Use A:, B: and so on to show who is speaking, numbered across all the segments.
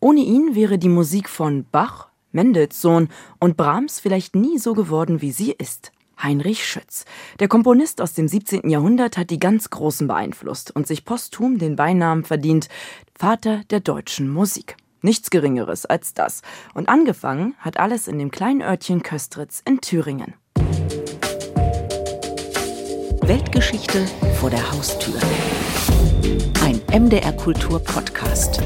A: Ohne ihn wäre die Musik von Bach, Mendelssohn und Brahms vielleicht nie so geworden, wie sie ist. Heinrich Schütz. Der Komponist aus dem 17. Jahrhundert hat die ganz Großen beeinflusst und sich posthum den Beinamen verdient Vater der deutschen Musik. Nichts Geringeres als das. Und angefangen hat alles in dem kleinen Örtchen Köstritz in Thüringen.
B: Weltgeschichte vor der Haustür. Ein MDR Kultur Podcast.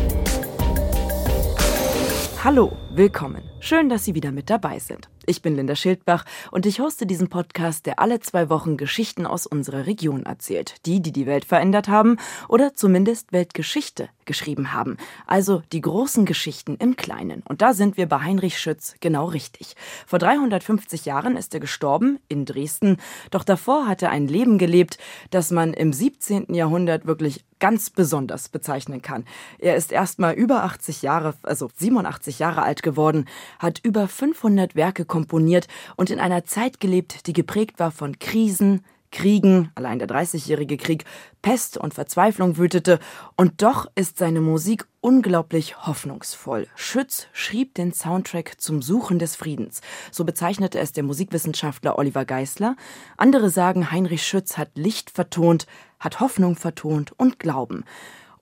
A: Hallo, willkommen. Schön, dass Sie wieder mit dabei sind. Ich bin Linda Schildbach und ich hoste diesen Podcast, der alle zwei Wochen Geschichten aus unserer Region erzählt. Die, die die Welt verändert haben oder zumindest Weltgeschichte geschrieben haben. Also die großen Geschichten im Kleinen. Und da sind wir bei Heinrich Schütz genau richtig. Vor 350 Jahren ist er gestorben in Dresden. Doch davor hat er ein Leben gelebt, das man im 17. Jahrhundert wirklich ganz besonders bezeichnen kann. Er ist erst mal über 80 Jahre, also 87 Jahre alt geworden, hat über 500 Werke komponiert und in einer Zeit gelebt, die geprägt war von Krisen, Kriegen, allein der Dreißigjährige Krieg, Pest und Verzweiflung wütete, und doch ist seine Musik unglaublich hoffnungsvoll. Schütz schrieb den Soundtrack zum Suchen des Friedens. So bezeichnete es der Musikwissenschaftler Oliver Geisler. Andere sagen, Heinrich Schütz hat Licht vertont, hat Hoffnung vertont und Glauben.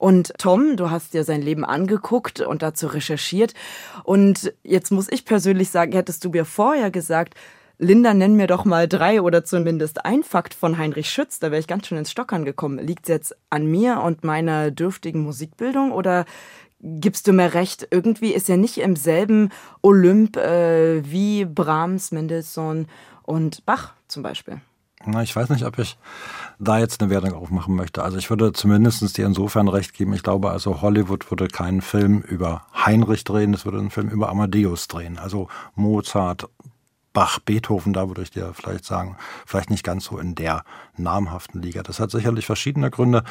A: Und Tom, du hast dir sein Leben angeguckt und dazu recherchiert. Und jetzt muss ich persönlich sagen, hättest du mir vorher gesagt, Linda, nenn mir doch mal drei oder zumindest ein Fakt von Heinrich Schütz, da wäre ich ganz schön ins Stockern gekommen. Liegt es jetzt an mir und meiner dürftigen Musikbildung oder gibst du mir recht, irgendwie ist er nicht im selben Olymp äh, wie Brahms, Mendelssohn und Bach zum Beispiel?
C: Na, ich weiß nicht, ob ich da jetzt eine Wertung aufmachen möchte. Also ich würde zumindest dir insofern recht geben. Ich glaube also, Hollywood würde keinen Film über Heinrich drehen, es würde einen Film über Amadeus drehen. Also Mozart, Bach, Beethoven, da würde ich dir vielleicht sagen, vielleicht nicht ganz so in der namhaften Liga. Das hat sicherlich verschiedene Gründe.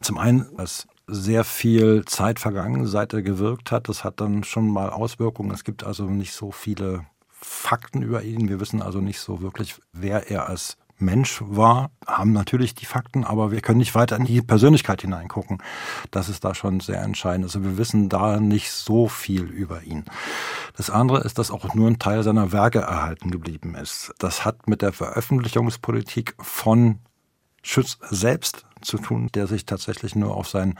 C: Zum einen, dass sehr viel Zeit vergangen, seit er gewirkt hat. Das hat dann schon mal Auswirkungen. Es gibt also nicht so viele Fakten über ihn. Wir wissen also nicht so wirklich, wer er als Mensch war, haben natürlich die Fakten, aber wir können nicht weiter in die Persönlichkeit hineingucken. Das ist da schon sehr entscheidend. Also wir wissen da nicht so viel über ihn. Das andere ist, dass auch nur ein Teil seiner Werke erhalten geblieben ist. Das hat mit der Veröffentlichungspolitik von Schütz selbst zu tun, der sich tatsächlich nur auf sein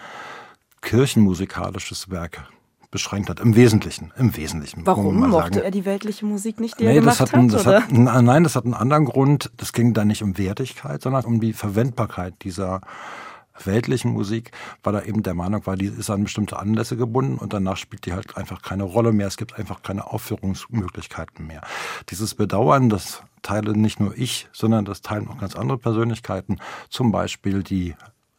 C: kirchenmusikalisches Werk beschränkt hat. Im Wesentlichen. Im Wesentlichen.
A: Warum mochte sagen. er die weltliche Musik nicht, die
C: nee,
A: er gemacht
C: das hat,
A: hat,
C: das hat, Nein, das hat einen anderen Grund. Das ging da nicht um Wertigkeit, sondern um die Verwendbarkeit dieser weltlichen Musik, weil er eben der Meinung war, die ist an bestimmte Anlässe gebunden und danach spielt die halt einfach keine Rolle mehr. Es gibt einfach keine Aufführungsmöglichkeiten mehr. Dieses Bedauern, das teile nicht nur ich, sondern das teilen auch ganz andere Persönlichkeiten, zum Beispiel die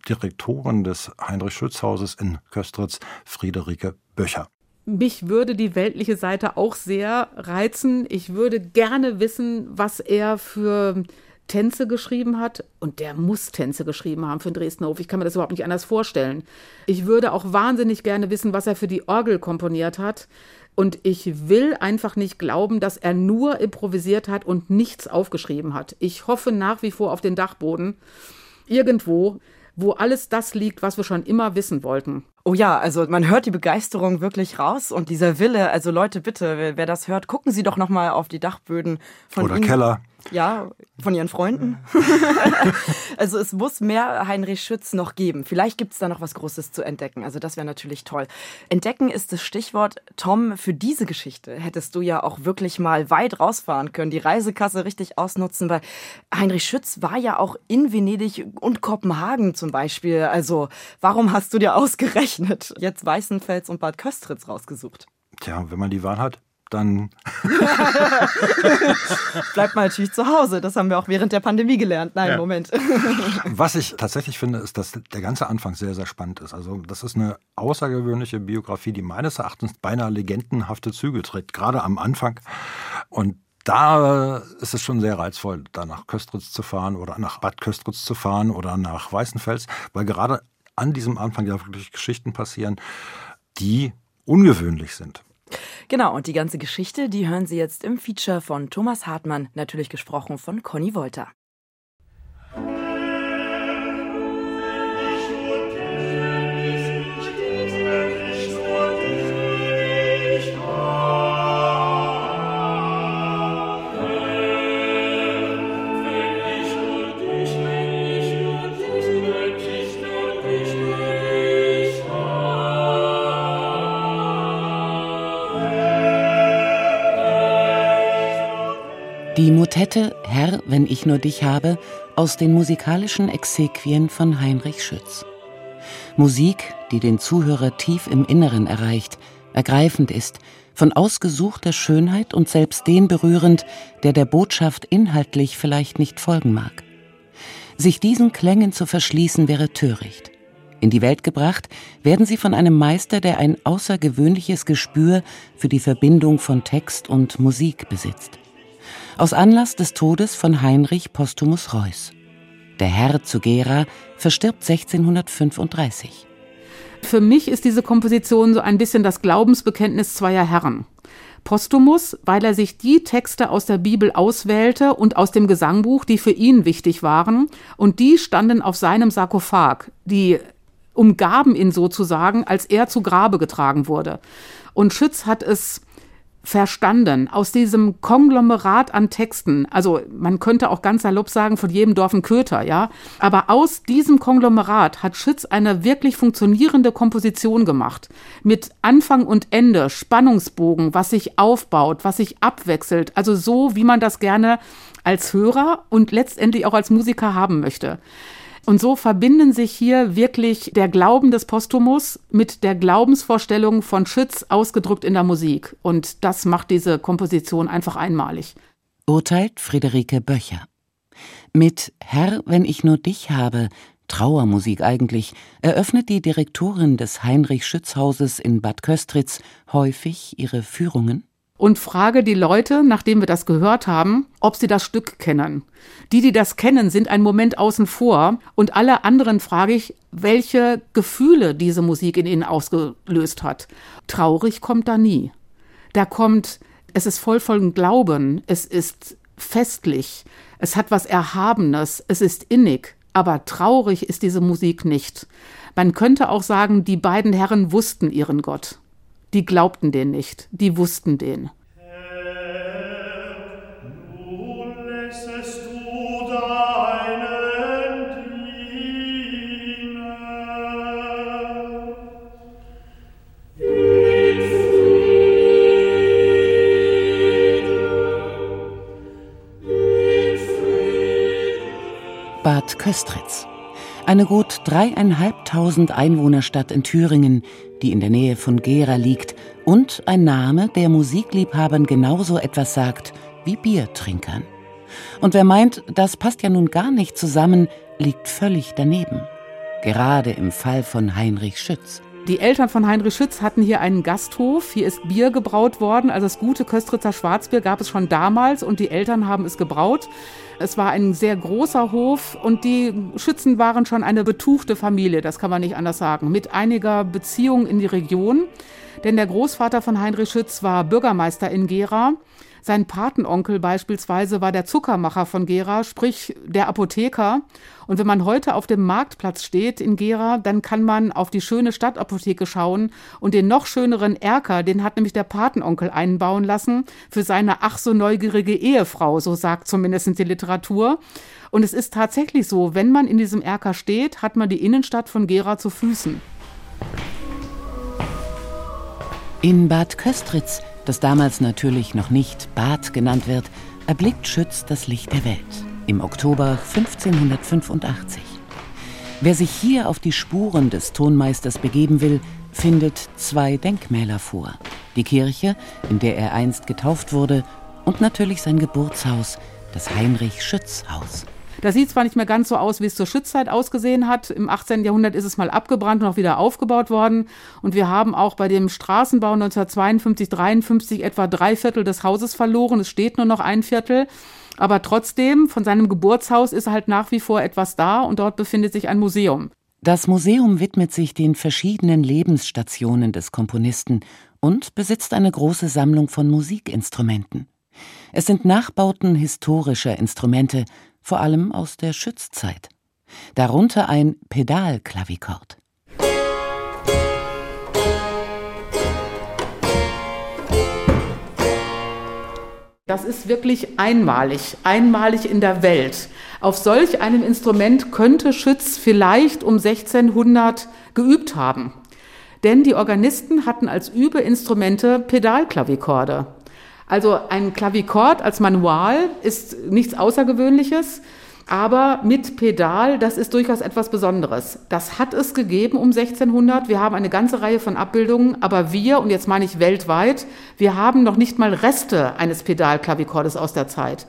C: Direktorin des Heinrich-Schütz-Hauses in Köstritz, Friederike Böcher.
D: Mich würde die weltliche Seite auch sehr reizen. Ich würde gerne wissen, was er für Tänze geschrieben hat. Und der muss Tänze geschrieben haben für den Dresdner Hof. Ich kann mir das überhaupt nicht anders vorstellen. Ich würde auch wahnsinnig gerne wissen, was er für die Orgel komponiert hat. Und ich will einfach nicht glauben, dass er nur improvisiert hat und nichts aufgeschrieben hat. Ich hoffe nach wie vor auf den Dachboden. Irgendwo wo alles das liegt, was wir schon immer wissen wollten.
A: Oh ja, also man hört die Begeisterung wirklich raus und dieser Wille, also Leute, bitte, wer, wer das hört, gucken Sie doch noch mal auf die Dachböden von
C: Oder
A: ihm.
C: Keller.
A: Ja, von ihren Freunden. also es muss mehr Heinrich Schütz noch geben. Vielleicht gibt es da noch was Großes zu entdecken. Also das wäre natürlich toll. Entdecken ist das Stichwort. Tom, für diese Geschichte hättest du ja auch wirklich mal weit rausfahren können, die Reisekasse richtig ausnutzen, weil Heinrich Schütz war ja auch in Venedig und Kopenhagen zum Beispiel. Also warum hast du dir ausgerechnet jetzt Weißenfels und Bad Köstritz rausgesucht?
C: Tja, wenn man die Wahl hat dann.
A: Bleibt mal natürlich zu Hause. Das haben wir auch während der Pandemie gelernt. Nein, ja. Moment.
C: Was ich tatsächlich finde, ist, dass der ganze Anfang sehr, sehr spannend ist. Also, das ist eine außergewöhnliche Biografie, die meines Erachtens beinahe legendenhafte Züge trägt, gerade am Anfang. Und da ist es schon sehr reizvoll, da nach Köstritz zu fahren oder nach Bad Köstritz zu fahren oder nach Weißenfels, weil gerade an diesem Anfang ja wirklich Geschichten passieren, die ungewöhnlich sind.
A: Genau, und die ganze Geschichte, die hören Sie jetzt im Feature von Thomas Hartmann, natürlich gesprochen von Conny Wolter.
B: Die Motette Herr, wenn ich nur dich habe aus den musikalischen Exequien von Heinrich Schütz. Musik, die den Zuhörer tief im Inneren erreicht, ergreifend ist, von ausgesuchter Schönheit und selbst den berührend, der der Botschaft inhaltlich vielleicht nicht folgen mag. Sich diesen Klängen zu verschließen wäre töricht. In die Welt gebracht werden sie von einem Meister, der ein außergewöhnliches Gespür für die Verbindung von Text und Musik besitzt. Aus Anlass des Todes von Heinrich Postumus Reuß. Der Herr zu Gera verstirbt 1635.
D: Für mich ist diese Komposition so ein bisschen das Glaubensbekenntnis zweier Herren. Postumus, weil er sich die Texte aus der Bibel auswählte und aus dem Gesangbuch, die für ihn wichtig waren, und die standen auf seinem Sarkophag, die umgaben ihn sozusagen, als er zu Grabe getragen wurde. Und Schütz hat es verstanden aus diesem Konglomerat an Texten. Also man könnte auch ganz salopp sagen, von jedem Dorf ein Köter, ja. Aber aus diesem Konglomerat hat Schütz eine wirklich funktionierende Komposition gemacht. Mit Anfang und Ende, Spannungsbogen, was sich aufbaut, was sich abwechselt. Also so, wie man das gerne als Hörer und letztendlich auch als Musiker haben möchte. Und so verbinden sich hier wirklich der Glauben des Postumus mit der Glaubensvorstellung von Schütz ausgedrückt in der Musik. Und das macht diese Komposition einfach einmalig.
B: Urteilt Friederike Böcher. Mit Herr, wenn ich nur dich habe, Trauermusik eigentlich, eröffnet die Direktorin des Heinrich Schütz Hauses in Bad Köstritz häufig ihre Führungen
D: und frage die Leute, nachdem wir das gehört haben, ob sie das Stück kennen. Die, die das kennen, sind einen Moment außen vor und alle anderen frage ich, welche Gefühle diese Musik in ihnen ausgelöst hat. Traurig kommt da nie. Da kommt, es ist voll von Glauben, es ist festlich, es hat was Erhabenes, es ist innig, aber traurig ist diese Musik nicht. Man könnte auch sagen, die beiden Herren wussten ihren Gott. Die glaubten den nicht, die wussten den.
B: Bad Köstritz. Eine gut dreieinhalbtausend Einwohnerstadt in Thüringen, die in der Nähe von Gera liegt, und ein Name, der Musikliebhabern genauso etwas sagt wie Biertrinkern. Und wer meint, das passt ja nun gar nicht zusammen, liegt völlig daneben. Gerade im Fall von Heinrich Schütz.
D: Die Eltern von Heinrich Schütz hatten hier einen Gasthof. Hier ist Bier gebraut worden. Also das gute Köstritzer Schwarzbier gab es schon damals und die Eltern haben es gebraut. Es war ein sehr großer Hof und die Schützen waren schon eine betuchte Familie, das kann man nicht anders sagen, mit einiger Beziehung in die Region. Denn der Großvater von Heinrich Schütz war Bürgermeister in Gera sein Patenonkel beispielsweise war der Zuckermacher von Gera, sprich der Apotheker. Und wenn man heute auf dem Marktplatz steht in Gera, dann kann man auf die schöne Stadtapotheke schauen und den noch schöneren Erker, den hat nämlich der Patenonkel einbauen lassen für seine ach so neugierige Ehefrau, so sagt zumindest die Literatur. Und es ist tatsächlich so, wenn man in diesem Erker steht, hat man die Innenstadt von Gera zu Füßen.
B: In Bad Köstritz das damals natürlich noch nicht Bad genannt wird, erblickt Schütz das Licht der Welt im Oktober 1585. Wer sich hier auf die Spuren des Tonmeisters begeben will, findet zwei Denkmäler vor. Die Kirche, in der er einst getauft wurde, und natürlich sein Geburtshaus, das Heinrich-Schütz-Haus.
D: Das sieht zwar nicht mehr ganz so aus, wie es zur Schützzeit ausgesehen hat. Im 18. Jahrhundert ist es mal abgebrannt und auch wieder aufgebaut worden. Und wir haben auch bei dem Straßenbau 1952, 53 etwa drei Viertel des Hauses verloren. Es steht nur noch ein Viertel. Aber trotzdem, von seinem Geburtshaus ist halt nach wie vor etwas da und dort befindet sich ein Museum.
B: Das Museum widmet sich den verschiedenen Lebensstationen des Komponisten und besitzt eine große Sammlung von Musikinstrumenten. Es sind Nachbauten historischer Instrumente, vor allem aus der Schützzeit. Darunter ein Pedalklavikord.
D: Das ist wirklich einmalig, einmalig in der Welt. Auf solch einem Instrument könnte Schütz vielleicht um 1600 geübt haben. Denn die Organisten hatten als Übeinstrumente Pedalklavikorde. Also ein Klavikord als Manual ist nichts Außergewöhnliches. Aber mit Pedal, das ist durchaus etwas Besonderes. Das hat es gegeben um 1600. Wir haben eine ganze Reihe von Abbildungen, aber wir, und jetzt meine ich weltweit, wir haben noch nicht mal Reste eines Pedalklavikordes aus der Zeit.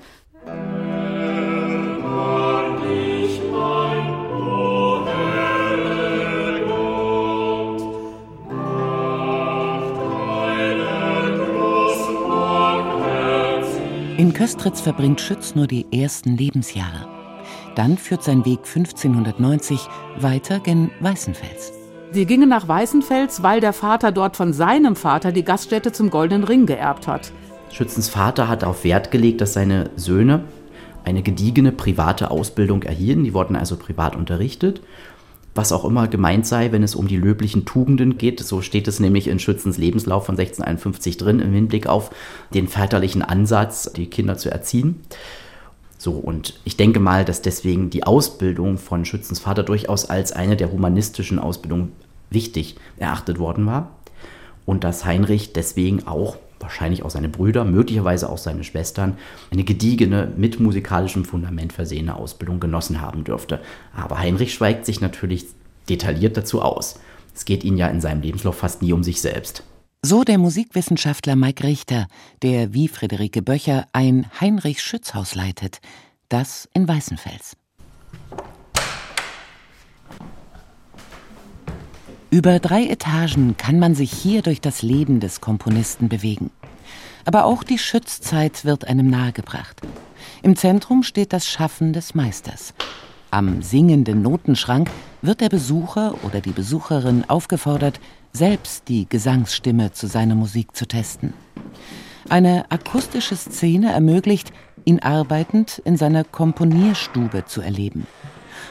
B: In Köstritz verbringt Schütz nur die ersten Lebensjahre. Dann führt sein Weg 1590 weiter gen Weißenfels.
D: Sie gingen nach Weißenfels, weil der Vater dort von seinem Vater die Gaststätte zum Goldenen Ring geerbt hat.
E: Schützens Vater hat darauf Wert gelegt, dass seine Söhne eine gediegene private Ausbildung erhielten. Die wurden also privat unterrichtet. Was auch immer gemeint sei, wenn es um die löblichen Tugenden geht. So steht es nämlich in Schützens Lebenslauf von 1651 drin, im Hinblick auf den väterlichen Ansatz, die Kinder zu erziehen. So, und ich denke mal, dass deswegen die Ausbildung von Schützens Vater durchaus als eine der humanistischen Ausbildungen wichtig erachtet worden war. Und dass Heinrich deswegen auch, wahrscheinlich auch seine Brüder, möglicherweise auch seine Schwestern, eine gediegene, mit musikalischem Fundament versehene Ausbildung genossen haben dürfte. Aber Heinrich schweigt sich natürlich detailliert dazu aus. Es geht ihn ja in seinem Lebenslauf fast nie um sich selbst.
B: So der Musikwissenschaftler Mike Richter, der wie Friederike Böcher ein Heinrich-Schütz-Haus leitet, das in Weißenfels. Über drei Etagen kann man sich hier durch das Leben des Komponisten bewegen. Aber auch die Schützzeit wird einem nahegebracht. Im Zentrum steht das Schaffen des Meisters. Am singenden Notenschrank wird der Besucher oder die Besucherin aufgefordert, selbst die Gesangsstimme zu seiner Musik zu testen. Eine akustische Szene ermöglicht, ihn arbeitend in seiner Komponierstube zu erleben.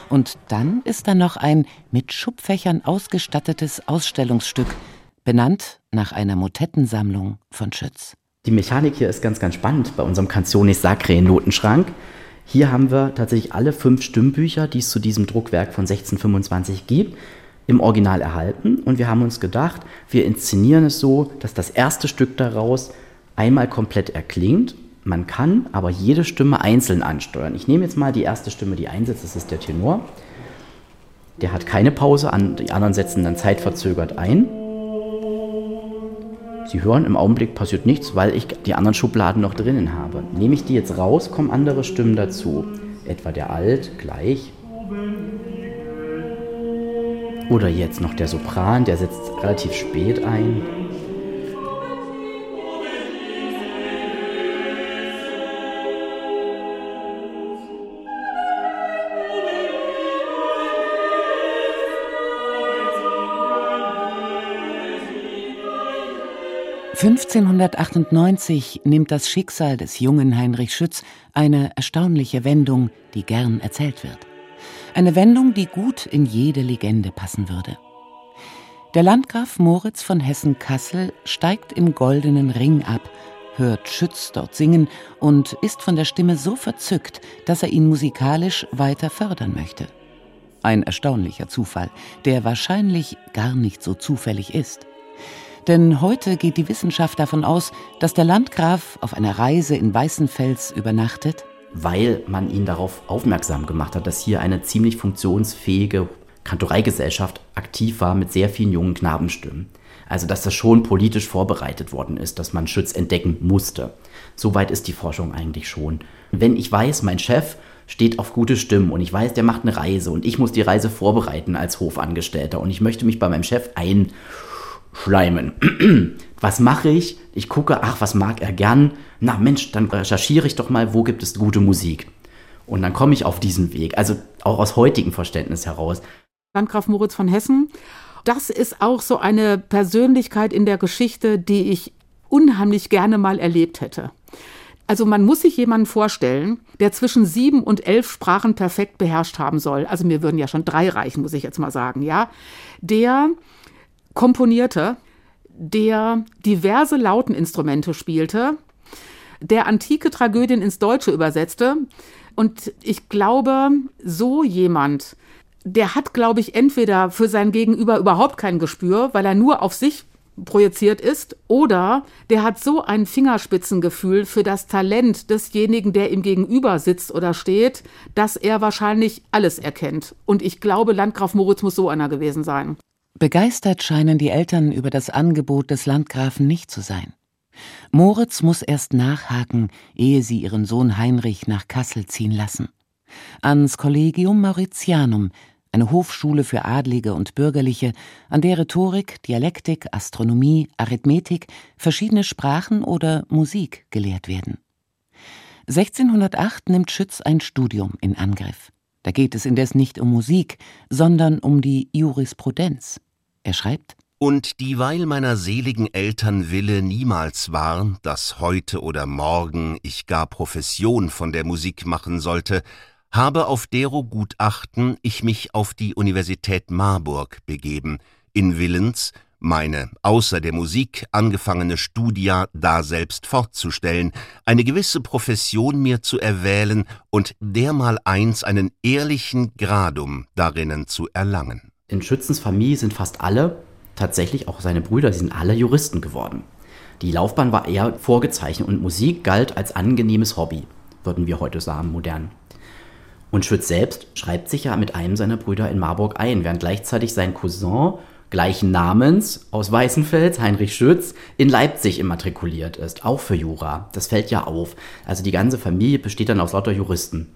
B: Und dann ist da noch ein mit Schubfächern ausgestattetes Ausstellungsstück, benannt nach einer Motettensammlung von Schütz.
E: Die Mechanik hier ist ganz, ganz spannend bei unserem Canzone Sacre Notenschrank. Hier haben wir tatsächlich alle fünf Stimmbücher, die es zu diesem Druckwerk von 1625 gibt im Original erhalten und wir haben uns gedacht, wir inszenieren es so, dass das erste Stück daraus einmal komplett erklingt. Man kann aber jede Stimme einzeln ansteuern. Ich nehme jetzt mal die erste Stimme, die einsetzt, das ist der Tenor. Der hat keine Pause, die anderen setzen dann zeitverzögert ein. Sie hören, im Augenblick passiert nichts, weil ich die anderen Schubladen noch drinnen habe. Nehme ich die jetzt raus, kommen andere Stimmen dazu. Etwa der Alt gleich, oder jetzt noch der Sopran, der setzt relativ spät ein.
B: (1598) nimmt das Schicksal des jungen Heinrich Schütz eine erstaunliche Wendung, die gern erzählt wird. Eine Wendung, die gut in jede Legende passen würde. Der Landgraf Moritz von Hessen-Kassel steigt im goldenen Ring ab, hört Schütz dort singen und ist von der Stimme so verzückt, dass er ihn musikalisch weiter fördern möchte. Ein erstaunlicher Zufall, der wahrscheinlich gar nicht so zufällig ist. Denn heute geht die Wissenschaft davon aus, dass der Landgraf auf einer Reise in Weißenfels übernachtet
E: weil man ihn darauf aufmerksam gemacht hat, dass hier eine ziemlich funktionsfähige Kantoreigesellschaft aktiv war mit sehr vielen jungen Knabenstimmen. Also dass das schon politisch vorbereitet worden ist, dass man Schütz entdecken musste. Soweit ist die Forschung eigentlich schon. Wenn ich weiß, mein Chef steht auf gute Stimmen und ich weiß, der macht eine Reise und ich muss die Reise vorbereiten als Hofangestellter und ich möchte mich bei meinem Chef einschleimen, was mache ich? Ich gucke, ach, was mag er gern? Na Mensch, dann recherchiere ich doch mal, wo gibt es gute Musik? Und dann komme ich auf diesen Weg, also auch aus heutigem Verständnis heraus.
D: Landgraf Moritz von Hessen, das ist auch so eine Persönlichkeit in der Geschichte, die ich unheimlich gerne mal erlebt hätte. Also man muss sich jemanden vorstellen, der zwischen sieben und elf Sprachen perfekt beherrscht haben soll. Also mir würden ja schon drei reichen, muss ich jetzt mal sagen, ja. Der komponierte, der diverse Lauteninstrumente spielte, der antike Tragödien ins Deutsche übersetzte. Und ich glaube, so jemand, der hat, glaube ich, entweder für sein Gegenüber überhaupt kein Gespür, weil er nur auf sich projiziert ist, oder der hat so ein Fingerspitzengefühl für das Talent desjenigen, der ihm gegenüber sitzt oder steht, dass er wahrscheinlich alles erkennt. Und ich glaube, Landgraf Moritz muss so einer gewesen sein.
B: Begeistert scheinen die Eltern über das Angebot des Landgrafen nicht zu sein. Moritz muss erst nachhaken, ehe sie ihren Sohn Heinrich nach Kassel ziehen lassen. Ans Collegium Mauritianum eine Hofschule für Adlige und Bürgerliche, an der Rhetorik, Dialektik, Astronomie, Arithmetik, verschiedene Sprachen oder Musik gelehrt werden. 1608 nimmt Schütz ein Studium in Angriff. Da geht es indes nicht um Musik, sondern um die Jurisprudenz. Er schreibt
F: Und dieweil meiner seligen Eltern Wille niemals war, dass heute oder morgen ich gar Profession von der Musik machen sollte, habe auf dero Gutachten ich mich auf die Universität Marburg begeben, in Willens, meine außer der Musik angefangene Studia daselbst fortzustellen, eine gewisse Profession mir zu erwählen und dermaleins einen ehrlichen Gradum darinnen zu erlangen.
E: In Schützens Familie sind fast alle, tatsächlich auch seine Brüder, die sind alle Juristen geworden. Die Laufbahn war eher vorgezeichnet und Musik galt als angenehmes Hobby, würden wir heute sagen, modern. Und Schütz selbst schreibt sich ja mit einem seiner Brüder in Marburg ein, während gleichzeitig sein Cousin gleichen Namens aus Weißenfels, Heinrich Schütz, in Leipzig immatrikuliert ist, auch für Jura. Das fällt ja auf. Also die ganze Familie besteht dann aus lauter Juristen.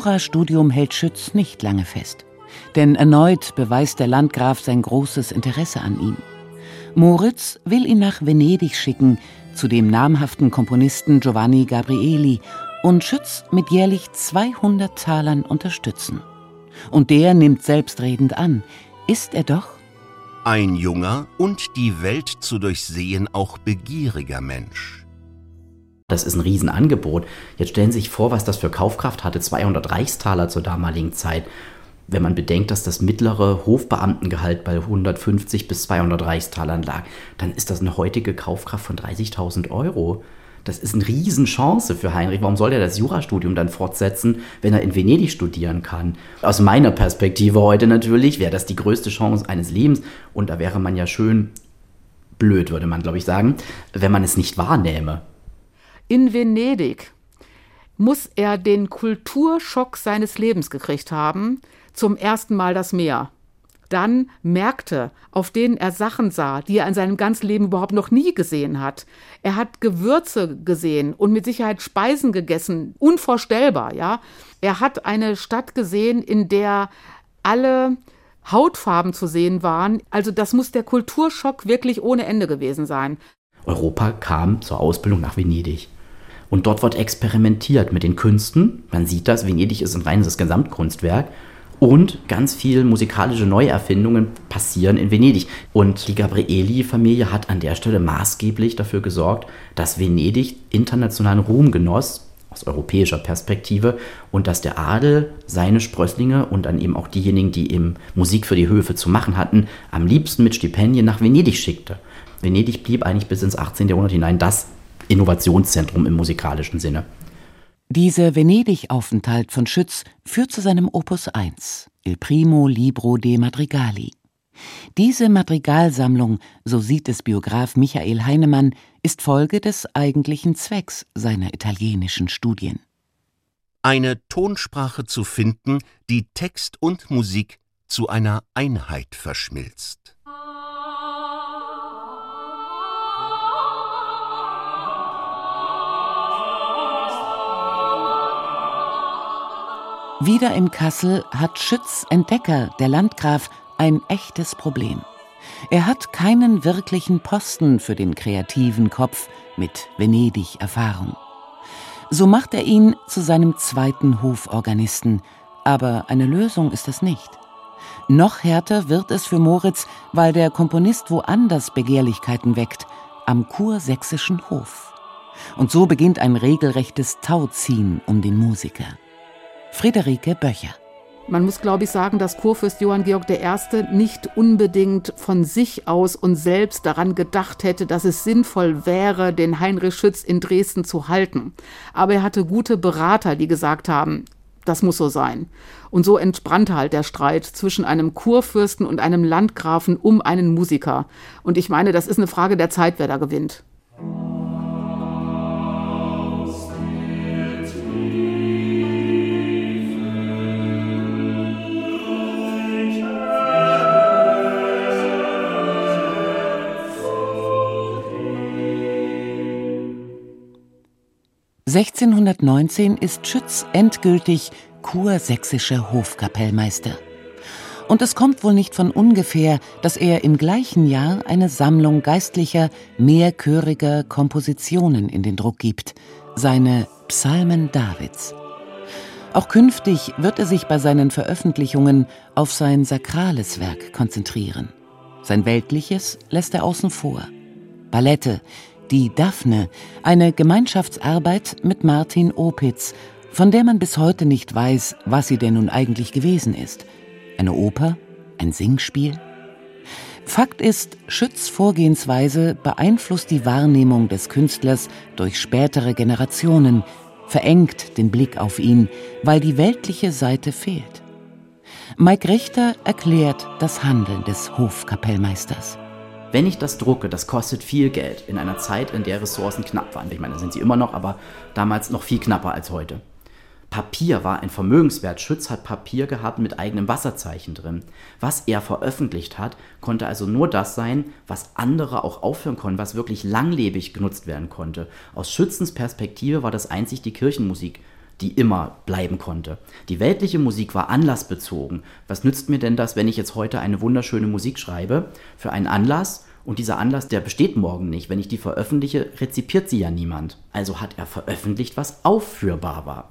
B: Jurastudium hält Schütz nicht lange fest. Denn erneut beweist der Landgraf sein großes Interesse an ihm. Moritz will ihn nach Venedig schicken, zu dem namhaften Komponisten Giovanni Gabrieli, und Schütz mit jährlich 200 Talern unterstützen. Und der nimmt selbstredend an, ist er doch
F: ein junger und die Welt zu durchsehen auch begieriger Mensch.
E: Das ist ein Riesenangebot. Jetzt stellen Sie sich vor, was das für Kaufkraft hatte, 200 Reichstaler zur damaligen Zeit. Wenn man bedenkt, dass das mittlere Hofbeamtengehalt bei 150 bis 200 Reichstalern lag, dann ist das eine heutige Kaufkraft von 30.000 Euro. Das ist eine Riesenchance für Heinrich. Warum soll er das Jurastudium dann fortsetzen, wenn er in Venedig studieren kann? Aus meiner Perspektive heute natürlich wäre das die größte Chance eines Lebens. Und da wäre man ja schön blöd, würde man, glaube ich, sagen, wenn man es nicht wahrnähme.
D: In Venedig muss er den Kulturschock seines Lebens gekriegt haben, zum ersten Mal das Meer. Dann Märkte, auf denen er Sachen sah, die er in seinem ganzen Leben überhaupt noch nie gesehen hat. Er hat Gewürze gesehen und mit Sicherheit Speisen gegessen, unvorstellbar, ja. Er hat eine Stadt gesehen, in der alle Hautfarben zu sehen waren. Also das muss der Kulturschock wirklich ohne Ende gewesen sein.
E: Europa kam zur Ausbildung nach Venedig. Und dort wird experimentiert mit den Künsten. Man sieht das, Venedig ist ein reines Gesamtkunstwerk. Und ganz viel musikalische Neuerfindungen passieren in Venedig. Und die Gabrieli-Familie hat an der Stelle maßgeblich dafür gesorgt, dass Venedig internationalen Ruhm genoss, aus europäischer Perspektive, und dass der Adel seine Sprösslinge und dann eben auch diejenigen, die eben Musik für die Höfe zu machen hatten, am liebsten mit Stipendien nach Venedig schickte. Venedig blieb eigentlich bis ins 18. Jahrhundert hinein das Innovationszentrum im musikalischen Sinne.
B: Dieser Venedig-Aufenthalt von Schütz führt zu seinem Opus 1, Il Primo Libro de Madrigali. Diese Madrigalsammlung, so sieht es Biograf Michael Heinemann, ist Folge des eigentlichen Zwecks seiner italienischen Studien.
F: Eine Tonsprache zu finden, die Text und Musik zu einer Einheit verschmilzt.
B: Wieder in Kassel hat Schütz Entdecker, der Landgraf, ein echtes Problem. Er hat keinen wirklichen Posten für den kreativen Kopf mit Venedig-Erfahrung. So macht er ihn zu seinem zweiten Hoforganisten, aber eine Lösung ist es nicht. Noch härter wird es für Moritz, weil der Komponist woanders Begehrlichkeiten weckt, am kursächsischen Hof. Und so beginnt ein regelrechtes Tauziehen um den Musiker. Friederike Böcher.
D: Man muss, glaube ich, sagen, dass Kurfürst Johann Georg I. nicht unbedingt von sich aus und selbst daran gedacht hätte, dass es sinnvoll wäre, den Heinrich Schütz in Dresden zu halten. Aber er hatte gute Berater, die gesagt haben, das muss so sein. Und so entbrannte halt der Streit zwischen einem Kurfürsten und einem Landgrafen um einen Musiker. Und ich meine, das ist eine Frage der Zeit, wer da gewinnt.
B: 1619 ist Schütz endgültig kursächsischer Hofkapellmeister. Und es kommt wohl nicht von ungefähr, dass er im gleichen Jahr eine Sammlung geistlicher, mehrchöriger Kompositionen in den Druck gibt, seine Psalmen Davids. Auch künftig wird er sich bei seinen Veröffentlichungen auf sein sakrales Werk konzentrieren. Sein weltliches lässt er außen vor. Ballette, die Daphne, eine Gemeinschaftsarbeit mit Martin Opitz, von der man bis heute nicht weiß, was sie denn nun eigentlich gewesen ist. Eine Oper? Ein Singspiel? Fakt ist, Schütz Vorgehensweise beeinflusst die Wahrnehmung des Künstlers durch spätere Generationen, verengt den Blick auf ihn, weil die weltliche Seite fehlt. Mike Richter erklärt das Handeln des Hofkapellmeisters.
E: Wenn ich das drucke, das kostet viel Geld in einer Zeit, in der Ressourcen knapp waren. Ich meine, sind sie immer noch, aber damals noch viel knapper als heute. Papier war ein Vermögenswert. Schütz hat Papier gehabt mit eigenem Wasserzeichen drin. Was er veröffentlicht hat, konnte also nur das sein, was andere auch aufhören konnten, was wirklich langlebig genutzt werden konnte. Aus Schützens Perspektive war das einzig die Kirchenmusik die immer bleiben konnte. Die weltliche Musik war anlassbezogen. Was nützt mir denn das, wenn ich jetzt heute eine wunderschöne Musik schreibe für einen Anlass und dieser Anlass, der besteht morgen nicht. Wenn ich die veröffentliche, rezipiert sie ja niemand. Also hat er veröffentlicht, was aufführbar war.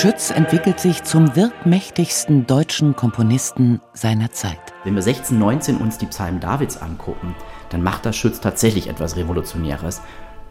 B: Schütz entwickelt sich zum wirkmächtigsten deutschen Komponisten seiner Zeit.
E: Wenn wir 1619 uns die Psalmen Davids angucken, dann macht das Schütz tatsächlich etwas Revolutionäres.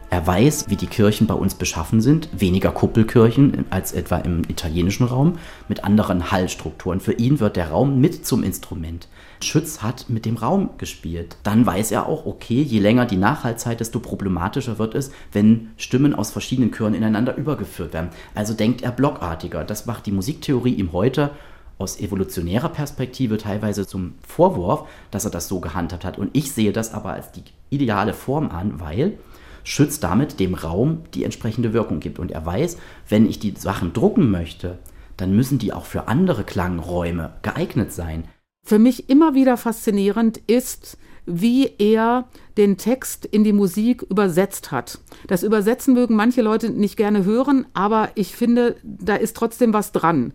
E: Er weiß, wie die Kirchen bei uns beschaffen sind, weniger Kuppelkirchen als etwa im italienischen Raum, mit anderen Hallstrukturen. Für ihn wird der Raum mit zum Instrument. Schütz hat mit dem Raum gespielt. Dann weiß er auch, okay, je länger die Nachhaltzeit, desto problematischer wird es, wenn Stimmen aus verschiedenen Chören ineinander übergeführt werden. Also denkt er blockartiger. Das macht die Musiktheorie ihm heute aus evolutionärer Perspektive teilweise zum Vorwurf, dass er das so gehandhabt hat. Und ich sehe das aber als die ideale Form an, weil Schütz damit dem Raum die entsprechende Wirkung gibt. Und er weiß, wenn ich die Sachen drucken möchte, dann müssen die auch für andere Klangräume geeignet sein.
D: Für mich immer wieder faszinierend ist, wie er den Text in die Musik übersetzt hat. Das Übersetzen mögen manche Leute nicht gerne hören, aber ich finde, da ist trotzdem was dran.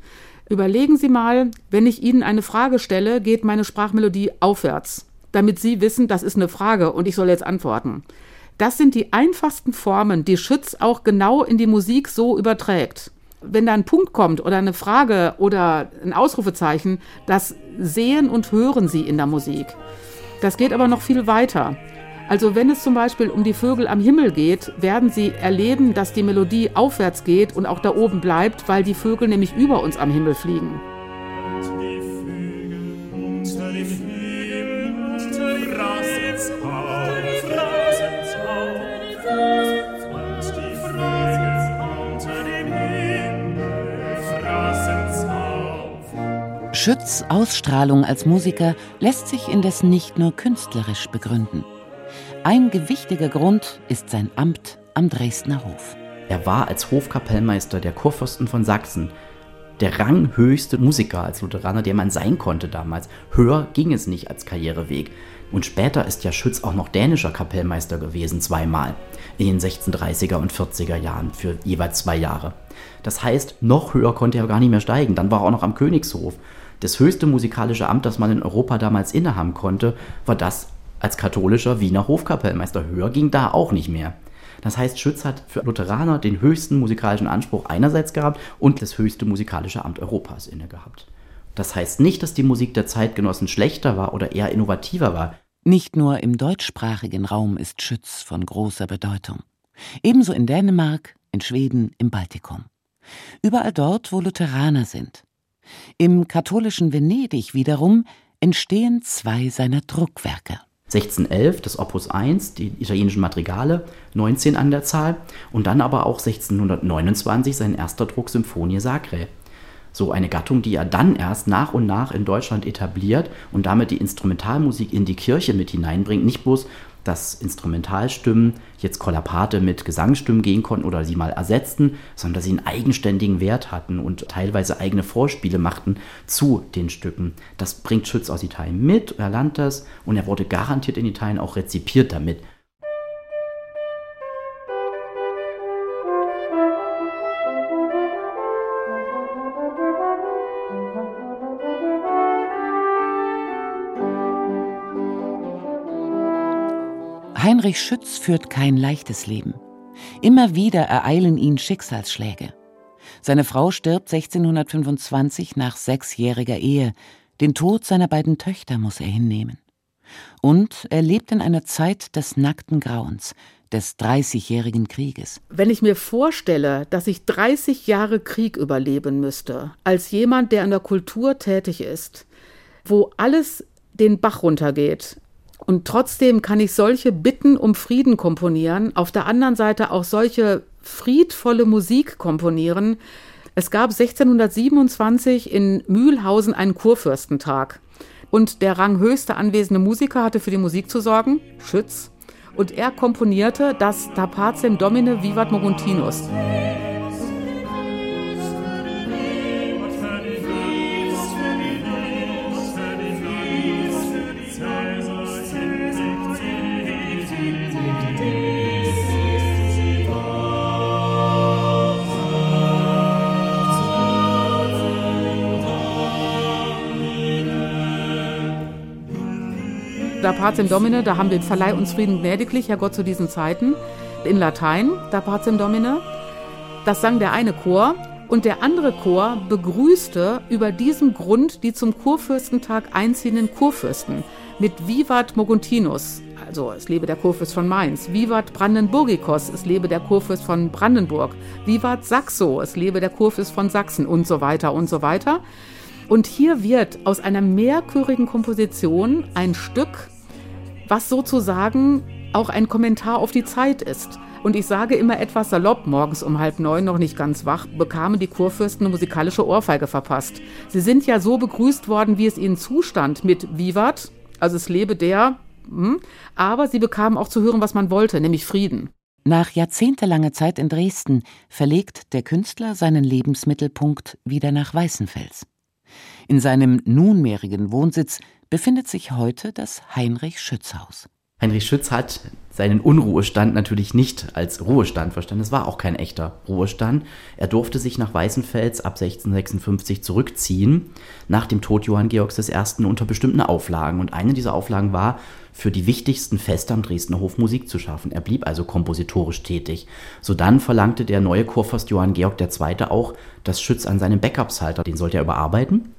D: Überlegen Sie mal, wenn ich Ihnen eine Frage stelle, geht meine Sprachmelodie aufwärts, damit Sie wissen, das ist eine Frage und ich soll jetzt antworten. Das sind die einfachsten Formen, die Schütz auch genau in die Musik so überträgt wenn da ein Punkt kommt oder eine Frage oder ein Ausrufezeichen, das sehen und hören sie in der Musik. Das geht aber noch viel weiter. Also wenn es zum Beispiel um die Vögel am Himmel geht, werden sie erleben, dass die Melodie aufwärts geht und auch da oben bleibt, weil die Vögel nämlich über uns am Himmel fliegen.
B: Schütz Ausstrahlung als Musiker lässt sich indes nicht nur künstlerisch begründen. Ein gewichtiger Grund ist sein Amt am Dresdner Hof.
E: Er war als Hofkapellmeister der Kurfürsten von Sachsen der ranghöchste Musiker als Lutheraner, der man sein konnte damals. Höher ging es nicht als Karriereweg. Und später ist ja Schütz auch noch dänischer Kapellmeister gewesen, zweimal. In den 1630er und 40er Jahren, für jeweils zwei Jahre. Das heißt, noch höher konnte er gar nicht mehr steigen. Dann war er auch noch am Königshof. Das höchste musikalische Amt, das man in Europa damals innehaben konnte, war das als katholischer Wiener Hofkapellmeister. Höher ging da auch nicht mehr. Das heißt, Schütz hat für Lutheraner den höchsten musikalischen Anspruch einerseits gehabt und das höchste musikalische Amt Europas inne gehabt. Das heißt nicht, dass die Musik der Zeitgenossen schlechter war oder eher innovativer war.
B: Nicht nur im deutschsprachigen Raum ist Schütz von großer Bedeutung. Ebenso in Dänemark, in Schweden, im Baltikum. Überall dort, wo Lutheraner sind. Im katholischen Venedig wiederum entstehen zwei seiner Druckwerke.
E: 1611 das Opus 1, die italienischen Madrigale, 19 an der Zahl, und dann aber auch 1629 sein erster Druck Symphonie Sacre. So eine Gattung, die er dann erst nach und nach in Deutschland etabliert und damit die Instrumentalmusik in die Kirche mit hineinbringt, nicht bloß dass Instrumentalstimmen jetzt Kollapate mit Gesangsstimmen gehen konnten oder sie mal ersetzten, sondern dass sie einen eigenständigen Wert hatten und teilweise eigene Vorspiele machten zu den Stücken. Das bringt Schütz aus Italien mit, er lernt das und er wurde garantiert in Italien auch rezipiert damit.
B: Heinrich Schütz führt kein leichtes Leben. Immer wieder ereilen ihn Schicksalsschläge. Seine Frau stirbt 1625 nach sechsjähriger Ehe. Den Tod seiner beiden Töchter muss er hinnehmen. Und er lebt in einer Zeit des nackten Grauens, des Dreißigjährigen Krieges.
D: Wenn ich mir vorstelle, dass ich 30 Jahre Krieg überleben müsste, als jemand, der in der Kultur tätig ist, wo alles den Bach runtergeht, und trotzdem kann ich solche Bitten um Frieden komponieren, auf der anderen Seite auch solche friedvolle Musik komponieren. Es gab 1627 in Mühlhausen einen Kurfürstentag. Und der ranghöchste anwesende Musiker hatte für die Musik zu sorgen, Schütz. Und er komponierte das Tapazem Domine Vivat Moguntinus. Da Pazem Domine, da haben wir Verleih uns Frieden gnädiglich, Herr Gott zu diesen Zeiten, in Latein, Da Pazem Domine. Das sang der eine Chor und der andere Chor begrüßte über diesem Grund die zum Kurfürstentag einziehenden Kurfürsten mit Vivat Moguntinus, also es lebe der Kurfürst von Mainz, Vivat Brandenburgikos, es lebe der Kurfürst von Brandenburg, Vivat Saxo, es lebe der Kurfürst von Sachsen und so weiter und so weiter. Und hier wird aus einer mehrchörigen Komposition ein Stück was sozusagen auch ein Kommentar auf die Zeit ist. Und ich sage immer etwas salopp, morgens um halb neun noch nicht ganz wach, bekamen die Kurfürsten eine musikalische Ohrfeige verpasst. Sie sind ja so begrüßt worden, wie es ihnen zustand, mit Vivat, also es lebe der, hm, aber sie bekamen auch zu hören, was man wollte, nämlich Frieden.
B: Nach jahrzehntelanger Zeit in Dresden verlegt der Künstler seinen Lebensmittelpunkt wieder nach Weißenfels. In seinem nunmehrigen Wohnsitz befindet sich heute das Heinrich-Schütz-Haus.
E: Heinrich Schütz hat seinen Unruhestand natürlich nicht als Ruhestand verstanden. Es war auch kein echter Ruhestand. Er durfte sich nach Weißenfels ab 1656 zurückziehen, nach dem Tod Johann Georgs I. unter bestimmten Auflagen. Und eine dieser Auflagen war, für die wichtigsten Feste am Dresdner Hof Musik zu schaffen. Er blieb also kompositorisch tätig. Sodann verlangte der neue Kurfürst Johann Georg II. auch, dass Schütz an seinem Backup-Psalter, den sollte er überarbeiten.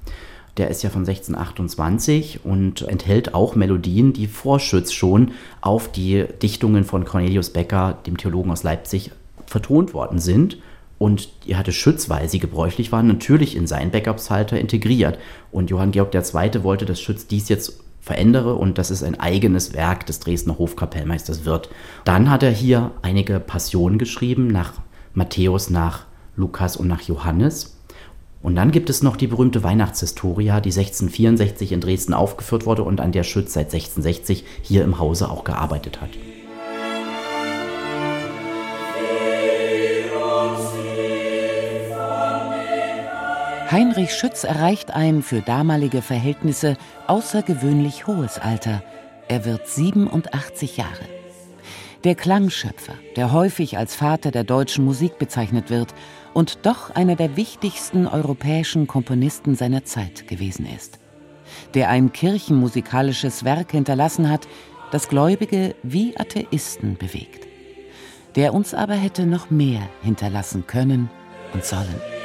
E: Der ist ja von 1628 und enthält auch Melodien, die vor Schütz schon auf die Dichtungen von Cornelius Becker, dem Theologen aus Leipzig, vertont worden sind. Und die hatte Schütz, weil sie gebräuchlich waren, natürlich in seinen Backup-Psalter integriert. Und Johann Georg II. wollte, dass Schütz dies jetzt verändere und dass es ein eigenes Werk des Dresdner Hofkapellmeisters wird. Dann hat er hier einige Passionen geschrieben, nach Matthäus, nach Lukas und nach Johannes. Und dann gibt es noch die berühmte Weihnachtshistoria, die 1664 in Dresden aufgeführt wurde und an der Schütz seit 1660 hier im Hause auch gearbeitet hat.
B: Heinrich Schütz erreicht ein für damalige Verhältnisse außergewöhnlich hohes Alter. Er wird 87 Jahre. Der Klangschöpfer, der häufig als Vater der deutschen Musik bezeichnet wird und doch einer der wichtigsten europäischen Komponisten seiner Zeit gewesen ist. Der ein kirchenmusikalisches Werk hinterlassen hat, das Gläubige wie Atheisten bewegt. der uns aber hätte noch mehr hinterlassen können und sollen.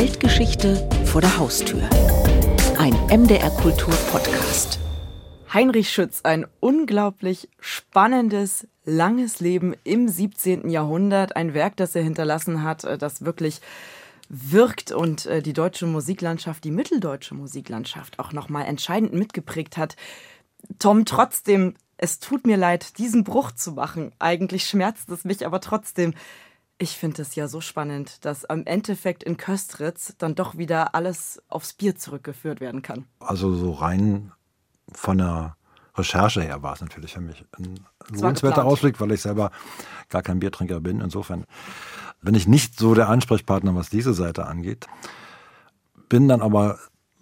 B: Weltgeschichte vor der Haustür. Ein MDR Kultur Podcast.
A: Heinrich Schütz, ein unglaublich spannendes, langes Leben im 17. Jahrhundert. Ein Werk, das er hinterlassen hat, äh, das wirklich wirkt und äh, die deutsche Musiklandschaft, die mitteldeutsche Musiklandschaft auch nochmal entscheidend mitgeprägt hat. Tom, trotzdem, es tut mir leid, diesen Bruch zu machen. Eigentlich schmerzt es mich, aber trotzdem. Ich finde es ja so spannend, dass am Endeffekt in Köstritz dann doch wieder alles aufs Bier zurückgeführt werden kann.
C: Also so rein von der Recherche her war es natürlich für mich ein lohnenswerter Ausblick, weil ich selber gar kein Biertrinker bin. Insofern bin ich nicht so der Ansprechpartner, was diese Seite angeht. Bin dann aber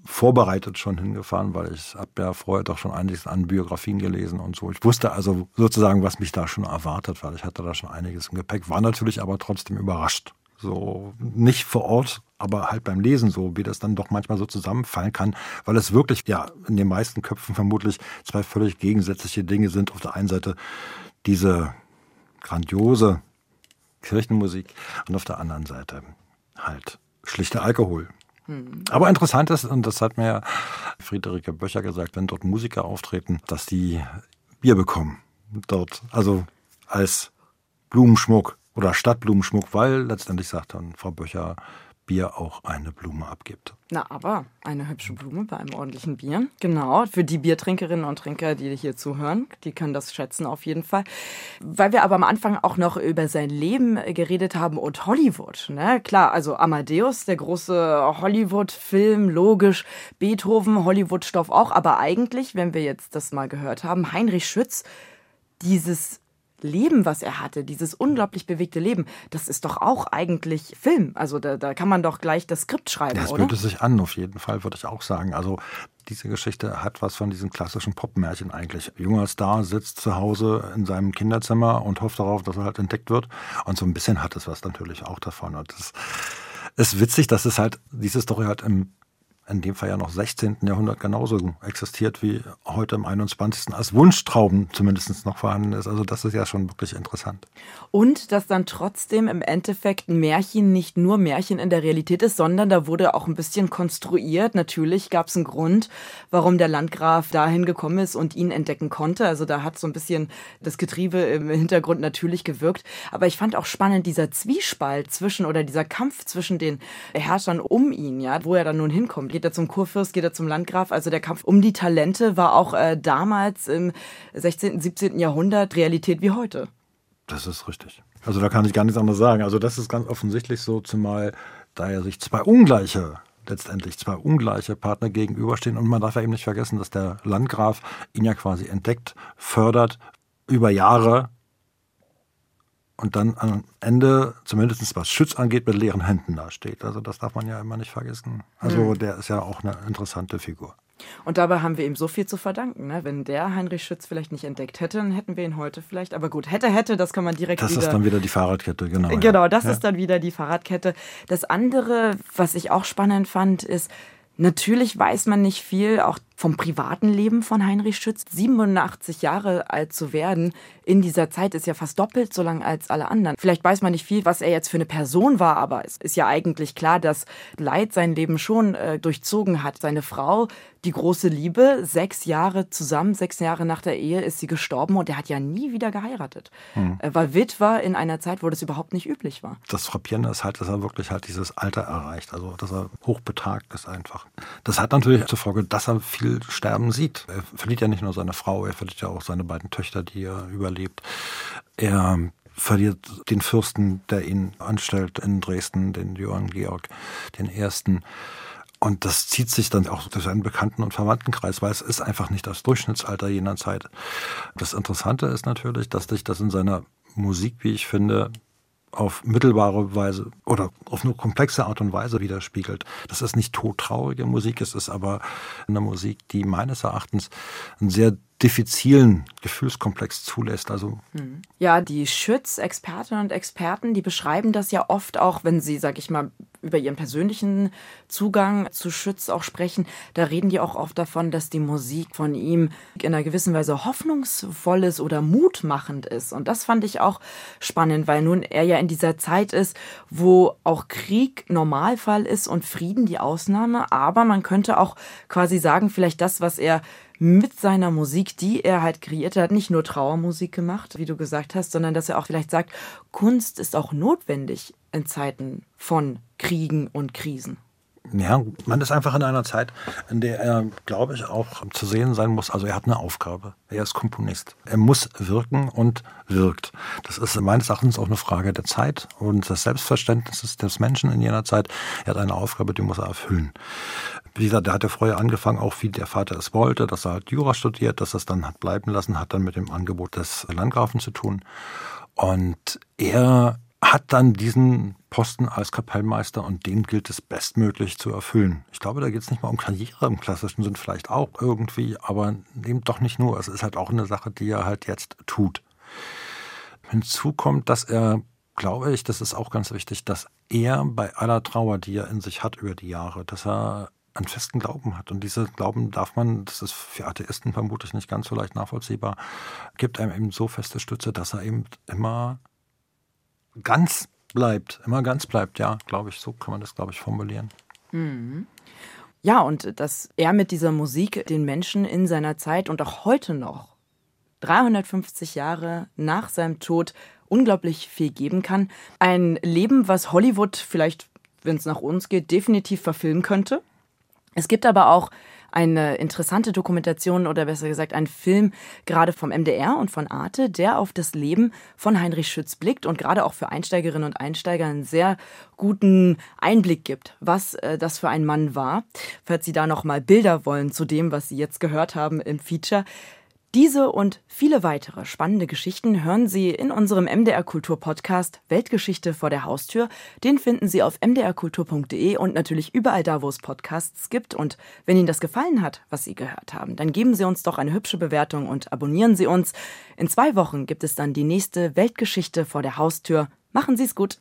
C: vorbereitet schon hingefahren, weil ich habe ja vorher doch schon einiges an Biografien gelesen und so. Ich wusste also sozusagen, was mich da schon erwartet, weil ich hatte da schon einiges im Gepäck, war natürlich aber trotzdem überrascht. So nicht vor Ort, aber halt beim Lesen so, wie das dann doch manchmal so zusammenfallen kann, weil es wirklich, ja, in den meisten Köpfen vermutlich zwei völlig gegensätzliche Dinge sind. Auf der einen Seite diese grandiose Kirchenmusik und auf der anderen Seite halt schlichter Alkohol. Hm. Aber interessant ist, und das hat mir Friederike Böcher gesagt, wenn dort Musiker auftreten, dass die Bier bekommen. Dort, also als Blumenschmuck oder Stadtblumenschmuck, weil letztendlich sagt dann Frau Böcher, Bier auch eine Blume abgibt.
A: Na, aber eine hübsche Blume bei einem ordentlichen Bier. Genau, für die Biertrinkerinnen und Trinker, die hier zuhören, die können das schätzen auf jeden Fall. Weil wir aber am Anfang auch noch über sein Leben geredet haben und Hollywood. Ne? Klar, also Amadeus, der große Hollywood-Film, logisch, Beethoven, Hollywood-Stoff auch. Aber eigentlich, wenn wir jetzt das mal gehört haben, Heinrich Schütz, dieses Leben, was er hatte, dieses unglaublich bewegte Leben, das ist doch auch eigentlich Film. Also da, da kann man doch gleich das Skript schreiben,
C: ja, es
A: oder?
C: Bietet sich an, auf jeden Fall, würde ich auch sagen. Also diese Geschichte hat was von diesen klassischen Popmärchen eigentlich. Ein junger Star sitzt zu Hause in seinem Kinderzimmer und hofft darauf, dass er halt entdeckt wird. Und so ein bisschen hat es was natürlich auch davon. Und das ist witzig, dass es halt, diese Story halt im in dem Fall ja noch 16. Jahrhundert genauso existiert wie heute im 21. als Wunschtraum zumindest noch vorhanden ist. Also das ist ja schon wirklich interessant.
A: Und dass dann trotzdem im Endeffekt ein Märchen nicht nur Märchen in der Realität ist, sondern da wurde auch ein bisschen konstruiert. Natürlich gab es einen Grund, warum der Landgraf dahin gekommen ist und ihn entdecken konnte. Also da hat so ein bisschen das Getriebe im Hintergrund natürlich gewirkt. Aber ich fand auch spannend dieser Zwiespalt zwischen oder dieser Kampf zwischen den Herrschern um ihn, ja, wo er dann nun hinkommt geht er zum Kurfürst, geht er zum Landgraf. Also der Kampf um die Talente war auch äh, damals im 16., 17. Jahrhundert Realität wie heute.
C: Das ist richtig. Also da kann ich gar nichts anderes sagen. Also das ist ganz offensichtlich so, zumal da ja sich zwei ungleiche letztendlich zwei ungleiche Partner gegenüberstehen. Und man darf ja eben nicht vergessen, dass der Landgraf ihn ja quasi entdeckt, fördert, über Jahre und dann am Ende, zumindest was Schütz angeht, mit leeren Händen dasteht. Also das darf man ja immer nicht vergessen. Also mhm. der ist ja auch eine interessante Figur.
A: Und dabei haben wir ihm so viel zu verdanken. Ne? Wenn der Heinrich Schütz vielleicht nicht entdeckt hätte, dann hätten wir ihn heute vielleicht. Aber gut, hätte, hätte, das kann man direkt
C: das
A: wieder...
C: Das ist dann wieder die Fahrradkette, genau.
A: Genau, das ja. ist dann wieder die Fahrradkette. Das andere, was ich auch spannend fand, ist, natürlich weiß man nicht viel, auch vom privaten Leben von Heinrich Schütz. 87 Jahre alt zu werden in dieser Zeit ist ja fast doppelt so lang als alle anderen. Vielleicht weiß man nicht viel, was er jetzt für eine Person war, aber es ist ja eigentlich klar, dass Leid sein Leben schon äh, durchzogen hat. Seine Frau, die große Liebe, sechs Jahre zusammen, sechs Jahre nach der Ehe ist sie gestorben und er hat ja nie wieder geheiratet. Hm. Er war Witwer in einer Zeit, wo das überhaupt nicht üblich war.
C: Das Frappierende ist halt, dass er wirklich halt dieses Alter erreicht, also dass er hochbetagt ist einfach. Das hat natürlich zur Folge, dass er viel sterben sieht. Er verliert ja nicht nur seine Frau, er verliert ja auch seine beiden Töchter, die er überlebt erlebt. Er verliert den Fürsten, der ihn anstellt in Dresden, den Johann Georg den Ersten. Und das zieht sich dann auch durch seinen Bekannten- und Verwandtenkreis, weil es ist einfach nicht das Durchschnittsalter jener Zeit. Das Interessante ist natürlich, dass sich das in seiner Musik, wie ich finde, auf mittelbare Weise oder auf eine komplexe Art und Weise widerspiegelt. Das ist nicht todtraurige Musik, es ist aber eine Musik, die meines Erachtens einen sehr diffizilen Gefühlskomplex zulässt. Also
A: hm. ja, die Schütz-Expertinnen und Experten, die beschreiben das ja oft auch, wenn sie, sag ich mal, über ihren persönlichen Zugang zu Schütz auch sprechen, da reden die auch oft davon, dass die Musik von ihm in einer gewissen Weise hoffnungsvoll ist oder mutmachend ist. Und das fand ich auch spannend, weil nun er ja in dieser Zeit ist, wo auch Krieg Normalfall ist und Frieden die Ausnahme. Aber man könnte auch quasi sagen, vielleicht das, was er mit seiner Musik, die er halt kreiert hat, nicht nur Trauermusik gemacht, wie du gesagt hast, sondern dass er auch vielleicht sagt, Kunst ist auch notwendig in Zeiten von Kriegen und Krisen.
C: Ja, man ist einfach in einer Zeit, in der er, glaube ich, auch zu sehen sein muss. Also er hat eine Aufgabe. Er ist Komponist. Er muss wirken und wirkt. Das ist meines Erachtens auch eine Frage der Zeit und des Selbstverständnisses des Menschen in jener Zeit. Er hat eine Aufgabe, die muss er erfüllen. Wie gesagt, der hatte vorher angefangen, auch wie der Vater es wollte, dass er halt Jura studiert, dass er es dann hat bleiben lassen, hat dann mit dem Angebot des Landgrafen zu tun. Und er hat dann diesen Posten als Kapellmeister und den gilt es bestmöglich zu erfüllen. Ich glaube, da geht es nicht mal um Karriere im klassischen Sinn, vielleicht auch irgendwie, aber eben doch nicht nur. Es ist halt auch eine Sache, die er halt jetzt tut. Hinzu kommt, dass er, glaube ich, das ist auch ganz wichtig, dass er bei aller Trauer, die er in sich hat über die Jahre, dass er einen festen Glauben hat. Und diese Glauben darf man, das ist für Atheisten vermutlich nicht ganz so leicht nachvollziehbar, gibt einem eben so feste Stütze, dass er eben immer ganz bleibt, immer ganz bleibt, ja, glaube ich, so kann man das, glaube ich, formulieren.
A: Mhm. Ja, und dass er mit dieser Musik den Menschen in seiner Zeit und auch heute noch, 350 Jahre nach seinem Tod, unglaublich viel geben kann. Ein Leben, was Hollywood vielleicht, wenn es nach uns geht, definitiv verfilmen könnte. Es gibt aber auch eine interessante Dokumentation oder besser gesagt ein Film gerade vom MDR und von Arte, der auf das Leben von Heinrich Schütz blickt und gerade auch für Einsteigerinnen und Einsteiger einen sehr guten Einblick gibt, was äh, das für ein Mann war. Falls Sie da noch mal Bilder wollen zu dem, was Sie jetzt gehört haben im Feature, diese und viele weitere spannende Geschichten hören Sie in unserem MDR Kultur Podcast Weltgeschichte vor der Haustür. Den finden Sie auf mdrkultur.de und natürlich überall da, wo es Podcasts gibt. Und wenn Ihnen das gefallen hat, was Sie gehört haben, dann geben Sie uns doch eine hübsche Bewertung und abonnieren Sie uns. In zwei Wochen gibt es dann die nächste Weltgeschichte vor der Haustür. Machen Sie es gut.